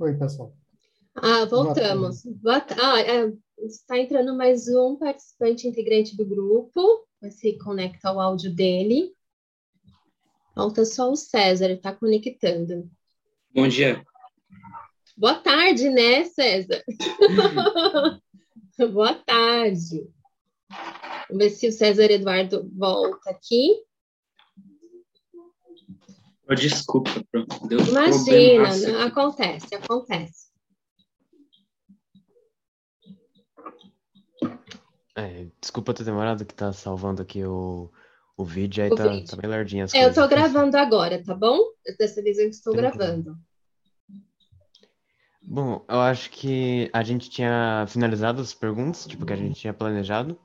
Oi, pessoal. Ah, voltamos. Boa ah, é, está entrando mais um participante integrante do grupo. Vai se conecta ao áudio dele. Falta só o César, está conectando. Bom dia. Boa tarde, né, César? Boa tarde. Vamos ver se o César Eduardo volta aqui. Oh, desculpa, deu Imagina, acontece, acontece. É, desculpa ter demorado que tá salvando aqui o, o vídeo, aí o tá, vídeo. tá bem lardinho as é, coisas. Eu tô gravando agora, tá bom? Dessa vez eu estou gravando. Bom, eu acho que a gente tinha finalizado as perguntas, tipo, que a gente tinha planejado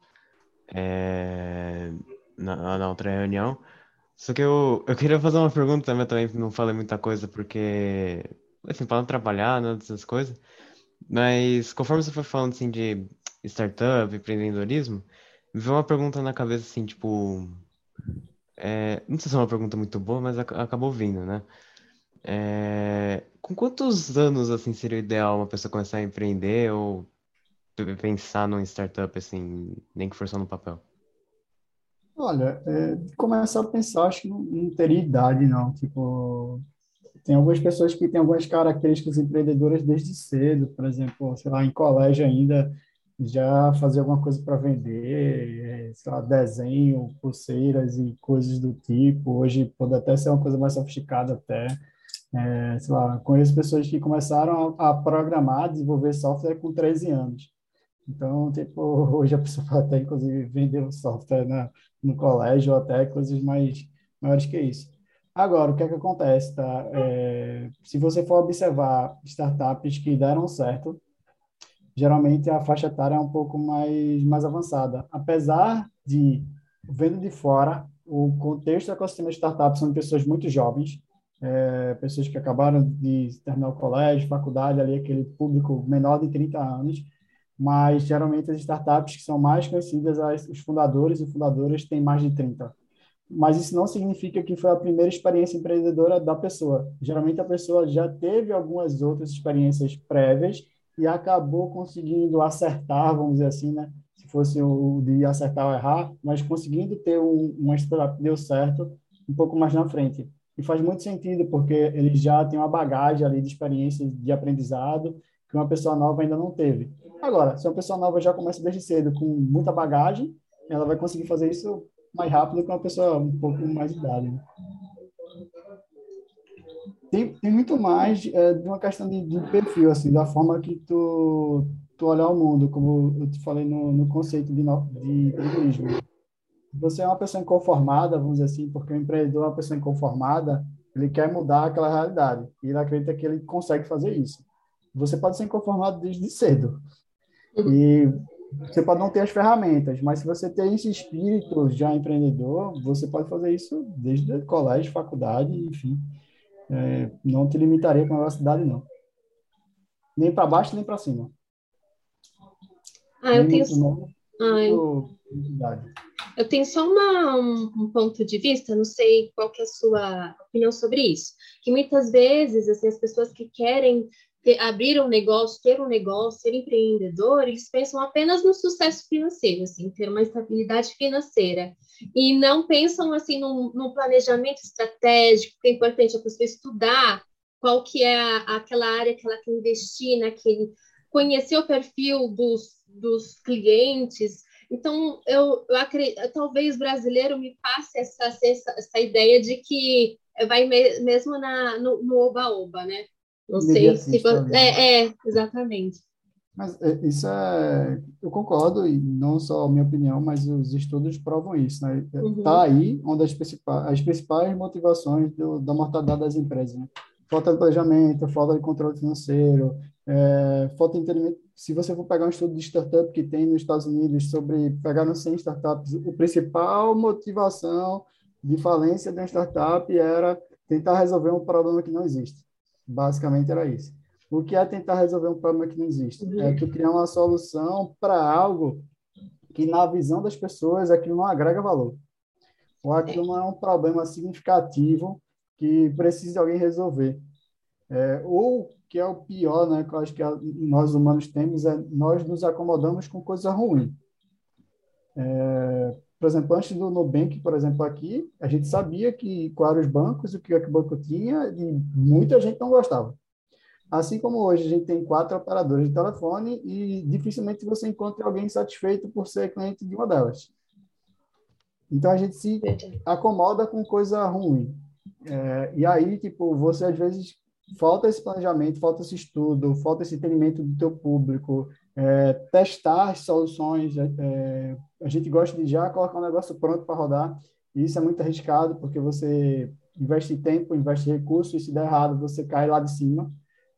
é, na, na outra reunião. Só que eu, eu queria fazer uma pergunta, mas também não falei muita coisa, porque, assim, para não trabalhar, né, dessas coisas. Mas conforme você foi falando, assim, de startup, empreendedorismo, me veio uma pergunta na cabeça, assim, tipo... É, não sei se é uma pergunta muito boa, mas ac acabou vindo, né? É, com quantos anos, assim, seria ideal uma pessoa começar a empreender ou pensar num startup, assim, nem que for só no papel? Olha, é, começar a pensar, acho que não, não, teria idade, não. Tipo, tem algumas pessoas que têm algumas características empreendedoras desde cedo, por exemplo, sei lá, em colégio ainda, já fazer alguma coisa para vender, é, sei lá, desenho, pulseiras e coisas do tipo. Hoje pode até ser uma coisa mais sofisticada até. É, sei lá, conheço pessoas que começaram a, a programar, desenvolver software com 13 anos. Então, tipo, hoje a pessoa até, inclusive, vender o software na, no colégio até coisas mais maiores que isso. Agora, o que é que acontece, tá? É, se você for observar startups que deram certo, geralmente a faixa etária é um pouco mais, mais avançada. Apesar de, vendo de fora, o contexto do ecossistema de startups são pessoas muito jovens, é, pessoas que acabaram de terminar o colégio, faculdade, ali aquele público menor de 30 anos, mas geralmente as startups que são mais conhecidas, os fundadores e fundadoras têm mais de 30. Mas isso não significa que foi a primeira experiência empreendedora da pessoa. Geralmente a pessoa já teve algumas outras experiências prévias e acabou conseguindo acertar, vamos dizer assim, né? Se fosse o de acertar ou errar, mas conseguindo ter um, uma startup que deu certo um pouco mais na frente. E faz muito sentido, porque ele já tem uma bagagem ali de experiência de aprendizado que uma pessoa nova ainda não teve. Agora, se uma pessoa nova já começa desde cedo com muita bagagem, ela vai conseguir fazer isso mais rápido que uma pessoa um pouco mais de idade. Né? Tem, tem muito mais é, de uma questão de, de, perfil, assim, da forma que tu, tu olhar o mundo, como eu te falei no, no conceito de, de empreendedorismo. Você é uma pessoa inconformada, vamos dizer assim, porque o empreendedor é uma pessoa inconformada, ele quer mudar aquela realidade, e ele acredita que ele consegue fazer isso. Você pode ser inconformado desde cedo, e você pode não ter as ferramentas, mas se você tem esse espírito já empreendedor, você pode fazer isso desde colégio, faculdade, enfim. É, não te limitaria com a velocidade, não. Nem para baixo, nem para cima. Ah, eu tenho... Novo, eu tenho só uma, um, um, ponto de vista, não sei qual que é a sua opinião sobre isso. Que muitas vezes assim, as pessoas que querem ter, abrir um negócio, ter um negócio, ser empreendedor, eles pensam apenas no sucesso financeiro, assim, ter uma estabilidade financeira. E não pensam, assim, num, num planejamento estratégico, que é importante a pessoa estudar qual que é a, aquela área que ela quer investir naquele, conhecer o perfil dos, dos clientes. Então, eu, eu acredito, talvez brasileiro me passe essa, essa, essa ideia de que vai mesmo na, no oba-oba, né? Não sei se. É, é, exatamente. Mas é, isso é. Eu concordo, e não só a minha opinião, mas os estudos provam isso. Né? É, uhum. Tá aí onde as principais, as principais motivações do, da mortalidade das empresas. Né? Falta de planejamento, falta de controle financeiro, é, falta de entendimento. Se você for pegar um estudo de startup que tem nos Estados Unidos sobre pegar no 100 startups, a principal motivação de falência de uma startup era tentar resolver um problema que não existe. Basicamente era isso. O que é tentar resolver um problema que não existe? Uhum. É tu criar uma solução para algo que, na visão das pessoas, aquilo não agrega valor. Ou aquilo não é um problema significativo que precisa alguém resolver. É, ou que é o pior, né, que eu acho que nós humanos temos, é nós nos acomodamos com coisa ruim. É, por exemplo, antes do Nubank, por exemplo, aqui, a gente sabia que quais eram os bancos, o que, é que o banco tinha, e muita gente não gostava. Assim como hoje a gente tem quatro operadoras de telefone e dificilmente você encontra alguém satisfeito por ser cliente de uma delas. Então a gente se acomoda com coisa ruim. É, e aí, tipo, você às vezes falta esse planejamento, falta esse estudo, falta esse entendimento do teu público, é, testar as soluções. É, a gente gosta de já colocar um negócio pronto para rodar. E isso é muito arriscado, porque você investe tempo, investe recursos, e se der errado, você cai lá de cima.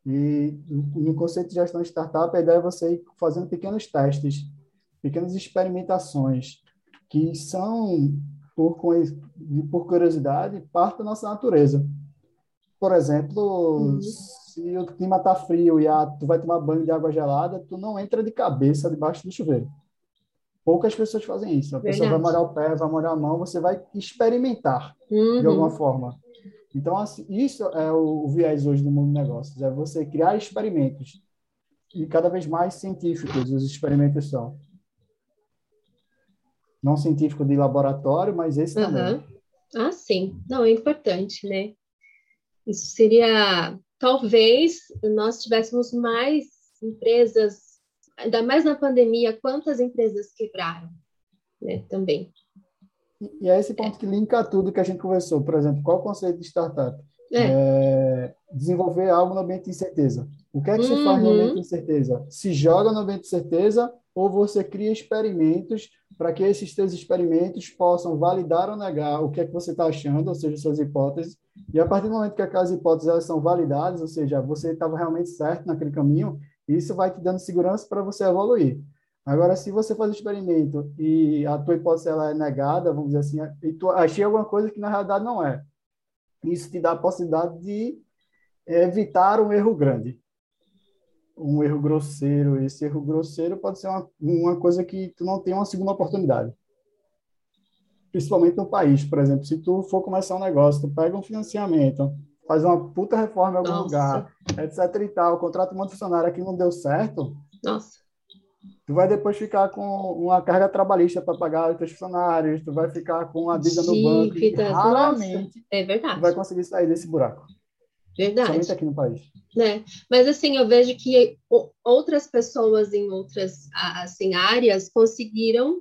E no conceito de gestão de startup, a ideia é você ir fazendo pequenos testes, pequenas experimentações, que são, por, por curiosidade, parte da nossa natureza. Por exemplo, uhum. se o clima está frio e a, tu vai tomar banho de água gelada, tu não entra de cabeça debaixo do chuveiro. Poucas pessoas fazem isso. A Verdade. pessoa vai molhar o pé, vai molhar a mão, você vai experimentar uhum. de alguma forma. Então, assim, isso é o, o viés hoje do mundo de negócios, é você criar experimentos e cada vez mais científicos os experimentos são. Não científico de laboratório, mas esse uhum. também. Ah, sim. Não, é importante, né? Isso seria, talvez, nós tivéssemos mais empresas, ainda mais na pandemia, quantas empresas quebraram, né, também. E é esse ponto que linka tudo que a gente conversou. Por exemplo, qual o conceito de startup? É. É, desenvolver algo no ambiente de incerteza. O que é que uhum. se faz no ambiente de incerteza? Se joga no ambiente de certeza ou você cria experimentos para que esses teus experimentos possam validar ou negar o que é que você está achando, ou seja, suas hipóteses. E a partir do momento que aquelas hipóteses elas são validadas, ou seja, você estava realmente certo naquele caminho, isso vai te dando segurança para você evoluir. Agora, se você faz o experimento e a tua hipótese ela é negada, vamos dizer assim, e tu achei alguma coisa que na realidade não é, isso te dá a possibilidade de evitar um erro grande, um erro grosseiro. Esse erro grosseiro pode ser uma, uma coisa que tu não tem uma segunda oportunidade. Principalmente no país, por exemplo, se tu for começar um negócio, tu pega um financiamento, faz uma puta reforma em algum Nossa. lugar, etc e tal, contrata um monte de funcionário que não deu certo. Nossa tu vai depois ficar com uma carga trabalhista para pagar os teus funcionários, tu vai ficar com uma dívida no banco e raramente é verdade. tu vai conseguir sair desse buraco. Verdade. Somente aqui no país. Né? Mas assim, eu vejo que outras pessoas em outras assim, áreas conseguiram,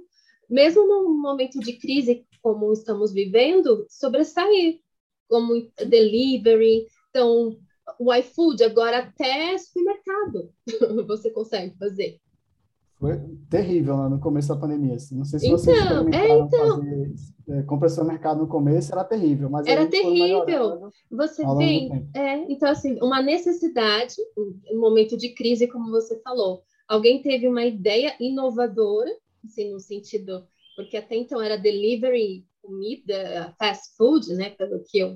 mesmo num momento de crise como estamos vivendo, sobressair, como delivery. Então, o iFood agora até supermercado você consegue fazer. Foi terrível lá no começo da pandemia. Assim. Não sei se vocês então, é, então. fazer é, compra mercado no começo, era terrível. Mas era terrível. Você vê, é, então assim, uma necessidade, um momento de crise, como você falou. Alguém teve uma ideia inovadora, assim, no sentido, porque até então era delivery, comida, fast food, né, pelo que eu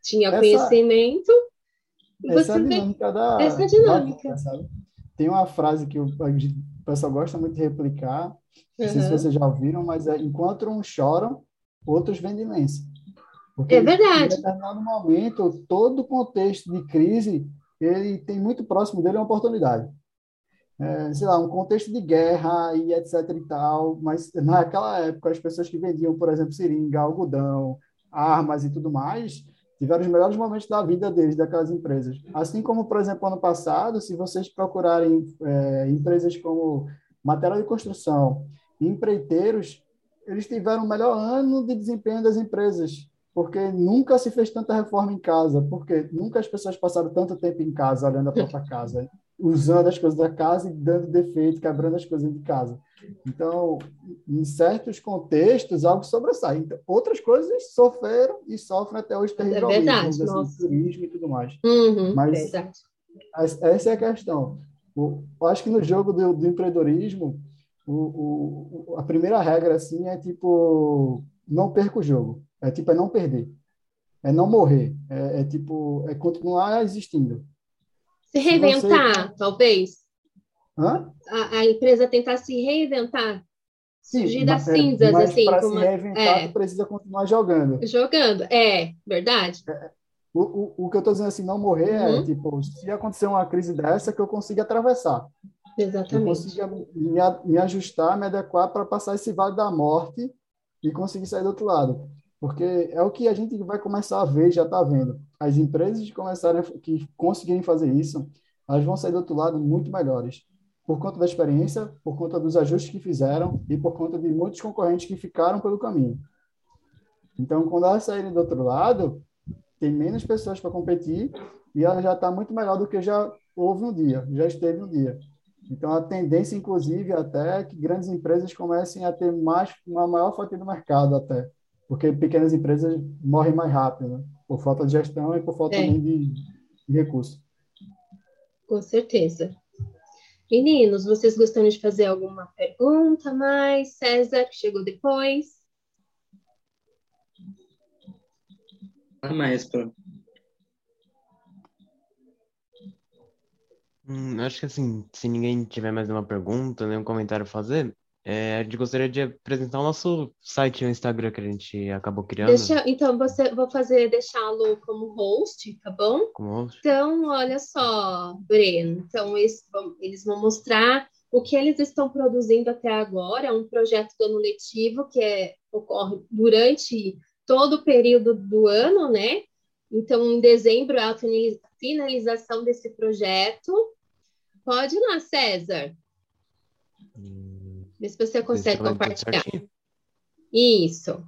tinha essa, conhecimento. Essa é a dinâmica da... Essa dinâmica. Da, Tem uma frase que eu pessoal gosta muito de replicar. Não sei se vocês já ouviram, mas é enquanto uns choram, outros vendem lenço. Porque é verdade. Em determinado momento, todo o contexto de crise, ele tem muito próximo dele uma oportunidade. É, sei lá, um contexto de guerra e etc e tal, mas naquela época as pessoas que vendiam, por exemplo, seringa, algodão, armas e tudo mais, tiveram os melhores momentos da vida deles, daquelas empresas. Assim como, por exemplo, ano passado, se vocês procurarem é, empresas como material de construção, empreiteiros, eles tiveram o melhor ano de desempenho das empresas, porque nunca se fez tanta reforma em casa, porque nunca as pessoas passaram tanto tempo em casa, olhando a própria casa usando as coisas da casa e dando defeito, quebrando as coisas de casa. Então, em certos contextos, algo sobressai. Então, outras coisas sofreram e sofrem até hoje terrivelmente, é verdade, assim, turismo e tudo mais. Uhum, Mas verdade. essa é a questão. eu acho que no jogo do, do empreendedorismo, o, o, a primeira regra assim é tipo não perca o jogo. É tipo é não perder. É não morrer. É, é tipo é continuar existindo. Se reinventar, você... talvez. Hã? A, a, empresa tentar se reinventar. Surgir das é, cinzas, mas assim. Para se reinventar, é, precisa continuar jogando. Jogando, é, verdade. É, O, o, o que eu estou dizendo assim, não morrer é, Uhum. tipo, se acontecer uma crise dessa, que eu consiga atravessar. Que eu Exatamente. consiga me, me ajustar, me adequar para passar esse vale da morte e conseguir sair do outro lado. Porque é o que a gente vai começar a ver, já está vendo. As empresas que começarem, que conseguirem fazer isso, elas vão sair do outro lado muito melhores. Por conta da experiência, por conta dos ajustes que fizeram e por conta de muitos concorrentes que ficaram pelo caminho. Então, quando elas saírem do outro lado, tem menos pessoas para competir e ela já está muito melhor do que já houve um dia, já esteve um dia. Então, a tendência, inclusive, até é que grandes empresas comecem a ter mais, uma maior fatia do mercado até, porque pequenas empresas morrem mais rápido, né? Por falta de gestão e por falta É. também de, de recursos. Com certeza. Meninos, vocês gostariam de fazer alguma pergunta mais? César, que chegou depois. A mais, pô. Hum, acho que assim, se ninguém tiver mais nenhuma pergunta, nenhum comentário a fazer, é, a gente gostaria de apresentar o nosso site e o Instagram que a gente acabou criando Deixa, então, você, vou fazer deixá-lo como host, tá bom? como host. Então, olha só, Breno. Então, eles vão, eles vão mostrar o que eles estão produzindo até agora. É um projeto do ano letivo que é, ocorre durante todo o período do ano, né? Então, em dezembro é a finalização desse projeto. Pode ir lá, César. Hum, Vê se você consegue compartilhar. Isso.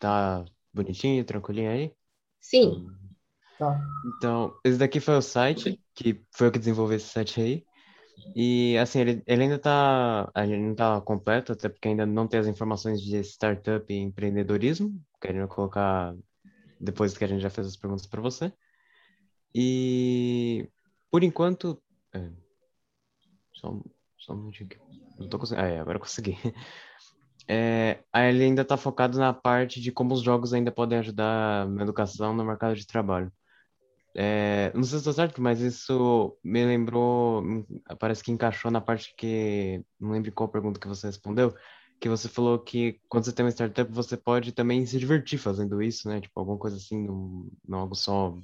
Tá bonitinho, tranquilinho aí? Sim. Tá? Então, esse daqui foi o site, que foi eu que desenvolvi esse site aí. E, assim, ele, ele ainda tá, ele não tá completo, até porque ainda não tem as informações de startup e empreendedorismo, querendo colocar depois que a gente já fez as perguntas para você. E, por enquanto, é, só, só um minutinho aqui. Não tô conseguindo, é, agora eu consegui. É, aí ele ainda tá focado na parte de como os jogos ainda podem ajudar na educação no mercado de trabalho. É, não sei se estou certo, mas isso me lembrou, parece que encaixou na parte que, não lembro qual pergunta que você respondeu, que você falou que quando você tem uma startup, você pode também se divertir fazendo isso, né? Tipo, alguma coisa assim, não, não algo só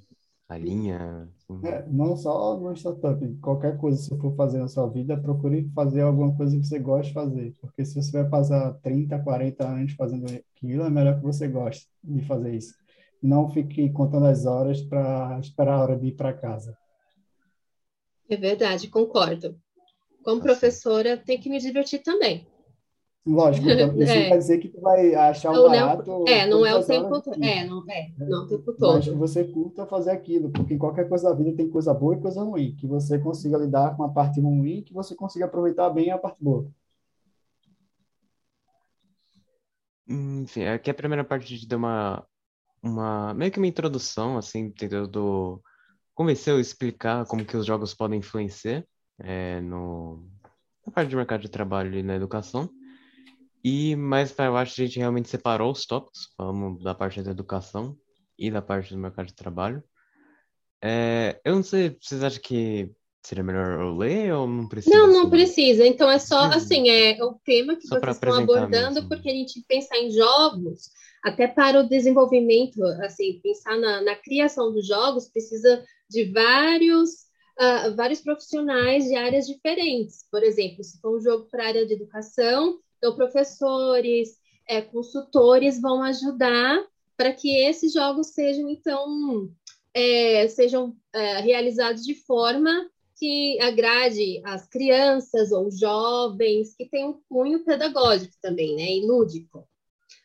na linha. assim. É, não só no startup, qualquer coisa que você for fazer na sua vida, procure fazer alguma coisa que você goste de fazer. Porque se você vai passar 30, 40 anos fazendo aquilo, é melhor que você goste de fazer isso. Não fique contando as horas para esperar a hora de ir para casa. É verdade, concordo. Como Tá professora, tem que me divertir também. Lógico, então, isso É. não quer dizer que tu vai achar um não, barato é, não é o tempo todo. do É, não é, não é o tempo Mas que todo. você curta fazer aquilo, porque em qualquer coisa da vida tem coisa boa e coisa ruim, que você consiga lidar com a parte ruim e que você consiga aproveitar bem a parte boa. Enfim, aqui a primeira parte a gente deu uma, uma, meio que uma introdução, assim, tentando convencer ou explicar como que os jogos podem influenciar é, no, na parte de mercado de trabalho e na educação. E mais para baixo a gente realmente separou os tópicos, falamos da parte da educação e da parte do mercado de trabalho. É, eu não sei, vocês acham que seria melhor eu ler ou não precisa? Não, não assim? precisa. Então é só Uhum. assim, é o tema que Só vocês estão abordando, mesmo. porque a gente pensa em jogos, até para o desenvolvimento, assim, pensar na, na criação dos jogos precisa de vários ah, vários profissionais de áreas diferentes. Por exemplo, se for um jogo para a área de educação, então professores, é, consultores vão ajudar para que esses jogos sejam então é, sejam é, realizados de forma que agrade as crianças ou jovens, que tem um cunho pedagógico também, né, e lúdico.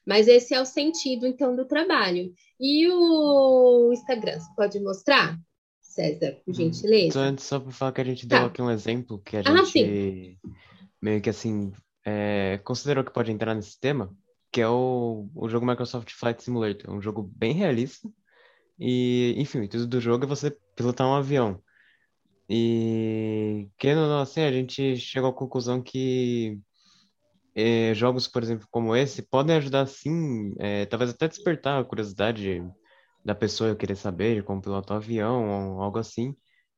Mas esse é o sentido, então, do trabalho. E o Instagram, você pode mostrar, César, por Hum, gentileza? Só antes, só para falar que a gente deu Tá. aqui um exemplo que a Ah, gente meio que assim é, considerou que pode entrar nesse tema, que é o, o jogo Microsoft Flight Simulator. Um jogo bem realista. E, enfim, o intuito do jogo é você pilotar um avião. E, querendo ou não, assim, a gente chegou à conclusão que é, jogos, por exemplo, como esse, podem ajudar, sim, é, talvez até despertar a curiosidade da pessoa querer saber como pilotar um avião ou algo assim.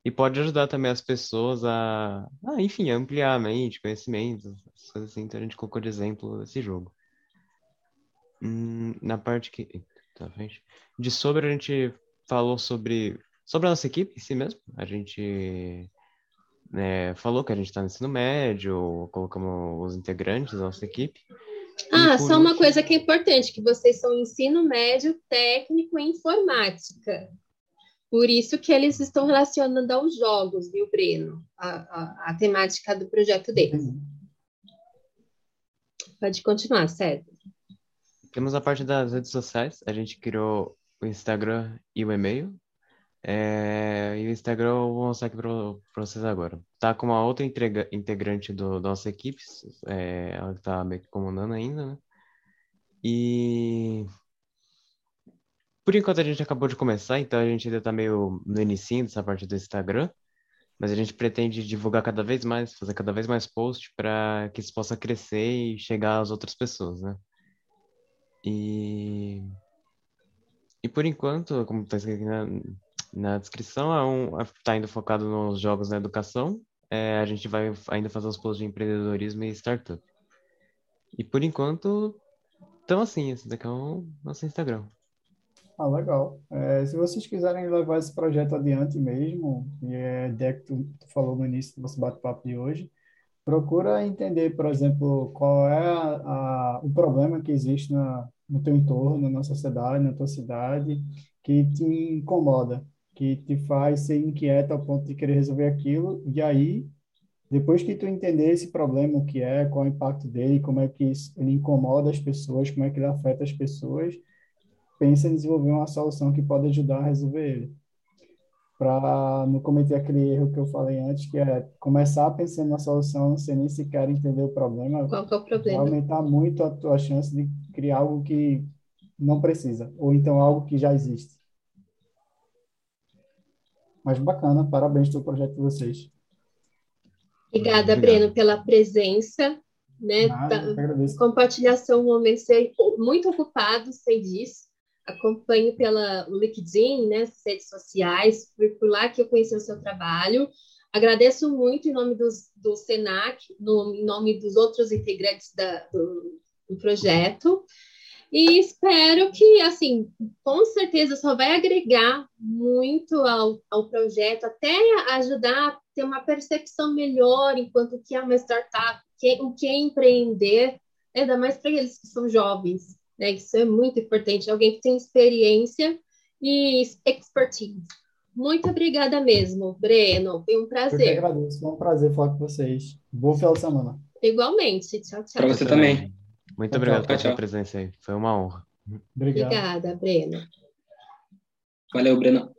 E pode ajudar também as pessoas a, a, enfim, ampliar a mente, conhecimentos, coisas assim. Então a gente colocou de exemplo esse jogo. Hum, na parte que. Tá, frente. De sobre a gente falou sobre, sobre a nossa equipe em si mesmo. A gente né, falou que a gente está no ensino médio, colocamos os integrantes da nossa equipe. Ah, só uma coisa que é importante, que vocês são ensino médio técnico em informática. Por isso que eles estão relacionando aos jogos, viu, Breno? A, a, a temática do projeto deles. Pode continuar, César. Temos a parte das redes sociais. A gente criou o Instagram e o e-mail. É, e o Instagram eu vou mostrar aqui para vocês agora. Tá com uma outra entrega, integrante do, da nossa equipe. É, ela está meio que comandando ainda, né? E por enquanto a gente acabou de começar, então a gente ainda está meio no início dessa parte do Instagram, mas a gente pretende divulgar cada vez mais, fazer cada vez mais posts para que isso possa crescer e chegar às outras pessoas, né? E, e por enquanto, como está escrito na, na descrição, é um, é, tá indo focado nos jogos na educação, é, a gente vai ainda fazer os posts de empreendedorismo e startup. E por enquanto, então assim, esse daqui é o nosso Instagram. Ah, legal. É, se vocês quiserem levar esse projeto adiante mesmo, e é a ideia que tu, tu falou no início do nosso bate-papo de hoje, procura entender, por exemplo, qual é a, a, o problema que existe na, no teu entorno, na sociedade, na tua cidade, que te incomoda, que te faz ser inquieto ao ponto de querer resolver aquilo, e aí, depois que tu entender esse problema, o que é, qual é o impacto dele, como é que ele incomoda as pessoas, como é que ele afeta as pessoas, pensa em desenvolver uma solução que pode ajudar a resolver ele. Para não cometer aquele erro que eu falei antes, que é começar pensando na solução sem nem sequer entender o problema. Qual é o problema? Vai aumentar muito a tua chance de criar algo que não precisa, ou então algo que já existe. Mas bacana, parabéns pelo projeto de vocês. Obrigada, Breno, pela presença, né? Nada, da, compartilhação, um momento muito ocupado, sei disso acompanho pela LinkedIn, né, redes sociais, foi por lá que eu conheci o seu trabalho. Agradeço muito em nome dos, do SENAC, no, em nome dos outros integrantes da, do, do projeto. E espero que, assim, com certeza só vai agregar muito ao, ao projeto, até ajudar a ter uma percepção melhor enquanto que é uma startup, que, o que é empreender, ainda mais para eles que são jovens né? Isso é muito importante, alguém que tem experiência e expertise. Muito obrigada mesmo, Breno. Foi um prazer. Eu que agradeço, foi um prazer falar com vocês. Boa final de semana. Igualmente. Tchau, tchau. Para você também. Muito tchau, obrigado tchau. pela sua presença aí. Foi uma honra. Obrigado. Obrigada, Breno. Valeu, Breno.